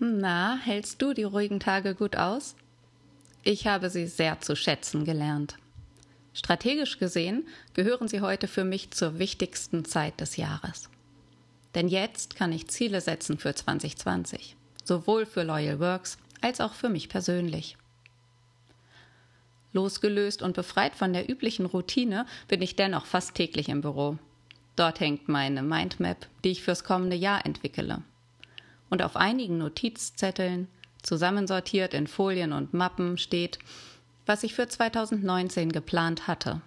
Na, hältst du die ruhigen Tage gut aus? Ich habe sie sehr zu schätzen gelernt. Strategisch gesehen gehören sie heute für mich zur wichtigsten Zeit des Jahres. Denn jetzt kann ich Ziele setzen für 2020, sowohl für Loyal Works als auch für mich persönlich. Losgelöst und befreit von der üblichen Routine bin ich dennoch fast täglich im Büro. Dort hängt meine Mindmap, die ich fürs kommende Jahr entwickle und auf einigen Notizzetteln, zusammensortiert in Folien und Mappen, steht, was ich für 2019 geplant hatte.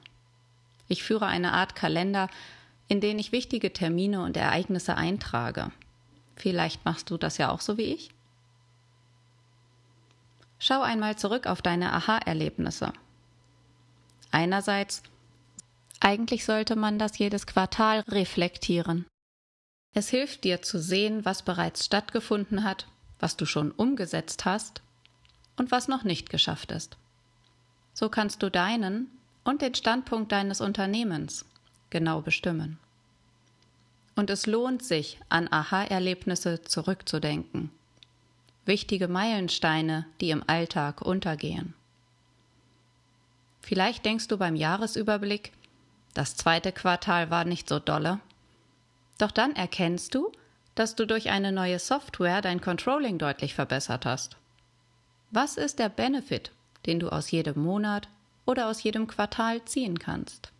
Ich führe eine Art Kalender, in den ich wichtige Termine und Ereignisse eintrage. Vielleicht machst du das ja auch so wie ich? Schau einmal zurück auf deine Aha-Erlebnisse. Einerseits, eigentlich sollte man das jedes Quartal reflektieren. Es hilft dir zu sehen, was bereits stattgefunden hat, was du schon umgesetzt hast und was noch nicht geschafft ist. So kannst du deinen und den Standpunkt deines Unternehmens genau bestimmen. Und es lohnt sich, an Aha-Erlebnisse zurückzudenken. Wichtige Meilensteine, die im Alltag untergehen. Vielleicht denkst du beim Jahresüberblick, das zweite Quartal war nicht so dolle doch dann erkennst du, dass du durch eine neue Software dein Controlling deutlich verbessert hast. Was ist der Benefit, den du aus jedem Monat oder aus jedem Quartal ziehen kannst?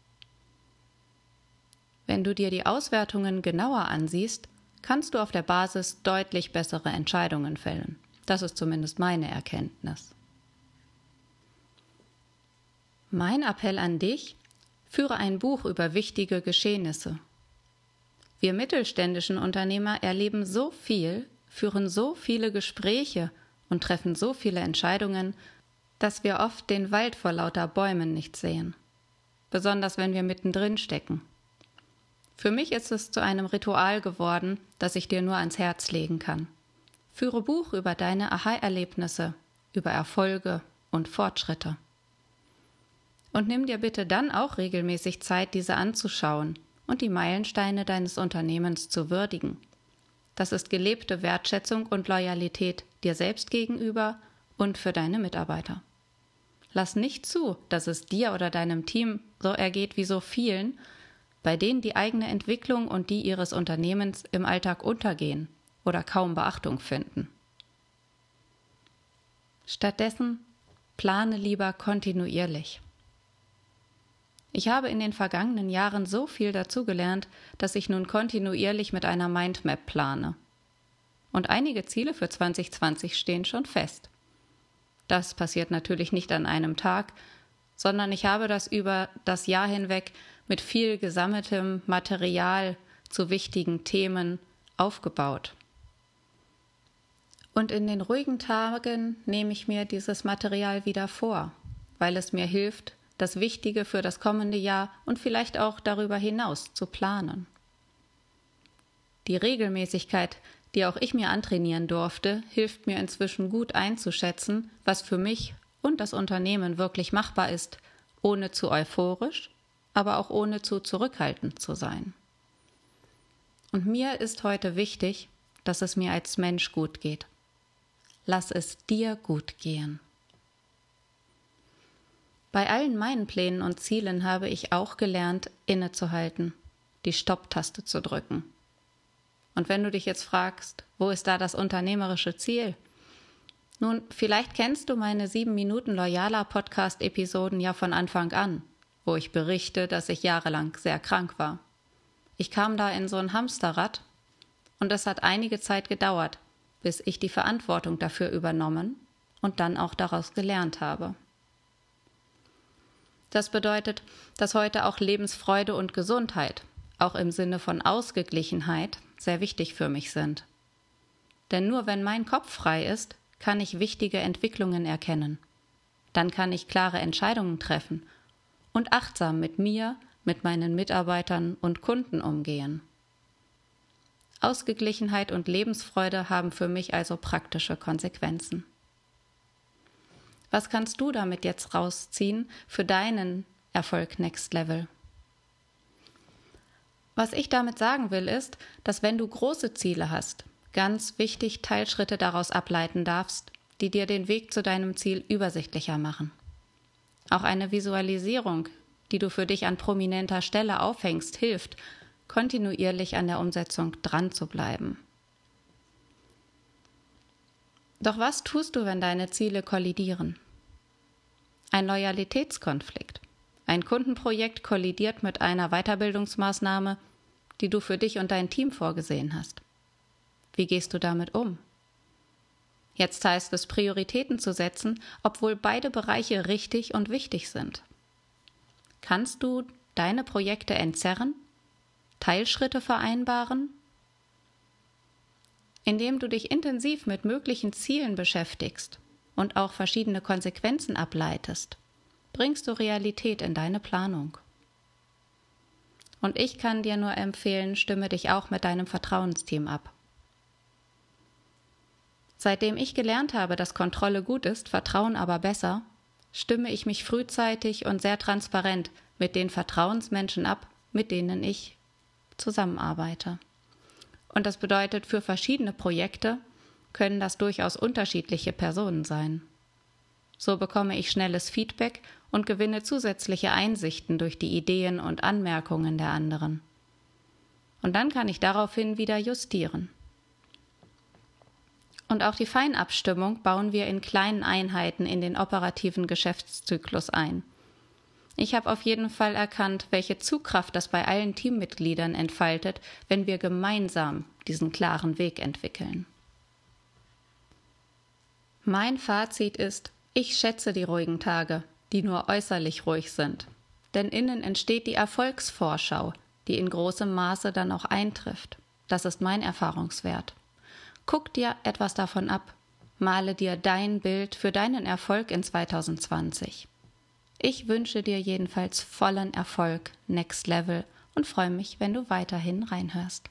Wenn du dir die Auswertungen genauer ansiehst, kannst du auf der Basis deutlich bessere Entscheidungen fällen. Das ist zumindest meine Erkenntnis. Mein Appell an dich, führe ein Buch über wichtige Geschehnisse wir mittelständischen Unternehmer erleben so viel, führen so viele Gespräche und treffen so viele Entscheidungen, dass wir oft den Wald vor lauter Bäumen nicht sehen. Besonders wenn wir mittendrin stecken. Für mich ist es zu einem Ritual geworden, das ich dir nur ans Herz legen kann. Führe Buch über deine Aha-Erlebnisse, über Erfolge und Fortschritte. Und nimm dir bitte dann auch regelmäßig Zeit, diese anzuschauen und die Meilensteine deines Unternehmens zu würdigen. Das ist gelebte Wertschätzung und Loyalität dir selbst gegenüber und für deine Mitarbeiter. Lass nicht zu, dass es dir oder deinem Team so ergeht wie so vielen, bei denen die eigene Entwicklung und die ihres Unternehmens im Alltag untergehen oder kaum Beachtung finden. Stattdessen plane lieber kontinuierlich. Ich habe in den vergangenen Jahren so viel dazugelernt, dass ich nun kontinuierlich mit einer Mindmap plane. Und einige Ziele für 2020 stehen schon fest. Das passiert natürlich nicht an einem Tag, sondern ich habe das über das Jahr hinweg mit viel gesammeltem Material zu wichtigen Themen aufgebaut. Und in den ruhigen Tagen nehme ich mir dieses Material wieder vor, weil es mir hilft, das Wichtige für das kommende Jahr und vielleicht auch darüber hinaus zu planen. Die Regelmäßigkeit, die auch ich mir antrainieren durfte, hilft mir inzwischen gut einzuschätzen, was für mich und das Unternehmen wirklich machbar ist, ohne zu euphorisch, aber auch ohne zu zurückhaltend zu sein. Und mir ist heute wichtig, dass es mir als Mensch gut geht. Lass es dir gut gehen. Bei allen meinen Plänen und Zielen habe ich auch gelernt, innezuhalten, die Stopptaste zu drücken. Und wenn du dich jetzt fragst, wo ist da das unternehmerische Ziel? Nun, vielleicht kennst du meine sieben Minuten loyaler Podcast-Episoden ja von Anfang an, wo ich berichte, dass ich jahrelang sehr krank war. Ich kam da in so ein Hamsterrad und es hat einige Zeit gedauert, bis ich die Verantwortung dafür übernommen und dann auch daraus gelernt habe. Das bedeutet, dass heute auch Lebensfreude und Gesundheit, auch im Sinne von Ausgeglichenheit, sehr wichtig für mich sind. Denn nur wenn mein Kopf frei ist, kann ich wichtige Entwicklungen erkennen. Dann kann ich klare Entscheidungen treffen und achtsam mit mir, mit meinen Mitarbeitern und Kunden umgehen. Ausgeglichenheit und Lebensfreude haben für mich also praktische Konsequenzen. Was kannst du damit jetzt rausziehen für deinen Erfolg Next Level? Was ich damit sagen will, ist, dass wenn du große Ziele hast, ganz wichtig Teilschritte daraus ableiten darfst, die dir den Weg zu deinem Ziel übersichtlicher machen. Auch eine Visualisierung, die du für dich an prominenter Stelle aufhängst, hilft, kontinuierlich an der Umsetzung dran zu bleiben. Doch was tust du, wenn deine Ziele kollidieren? Ein Loyalitätskonflikt. Ein Kundenprojekt kollidiert mit einer Weiterbildungsmaßnahme, die du für dich und dein Team vorgesehen hast. Wie gehst du damit um? Jetzt heißt es, Prioritäten zu setzen, obwohl beide Bereiche richtig und wichtig sind. Kannst du deine Projekte entzerren? Teilschritte vereinbaren? Indem du dich intensiv mit möglichen Zielen beschäftigst und auch verschiedene Konsequenzen ableitest, bringst du Realität in deine Planung. Und ich kann dir nur empfehlen, stimme dich auch mit deinem Vertrauensteam ab. Seitdem ich gelernt habe, dass Kontrolle gut ist, Vertrauen aber besser, stimme ich mich frühzeitig und sehr transparent mit den Vertrauensmenschen ab, mit denen ich zusammenarbeite. Und das bedeutet, für verschiedene Projekte können das durchaus unterschiedliche Personen sein. So bekomme ich schnelles Feedback und gewinne zusätzliche Einsichten durch die Ideen und Anmerkungen der anderen. Und dann kann ich daraufhin wieder justieren. Und auch die Feinabstimmung bauen wir in kleinen Einheiten in den operativen Geschäftszyklus ein. Ich habe auf jeden Fall erkannt, welche Zugkraft das bei allen Teammitgliedern entfaltet, wenn wir gemeinsam diesen klaren Weg entwickeln. Mein Fazit ist, ich schätze die ruhigen Tage, die nur äußerlich ruhig sind. Denn innen entsteht die Erfolgsvorschau, die in großem Maße dann auch eintrifft. Das ist mein Erfahrungswert. Guck dir etwas davon ab. Male dir dein Bild für deinen Erfolg in 2020. Ich wünsche dir jedenfalls vollen Erfolg, Next Level und freue mich, wenn du weiterhin reinhörst.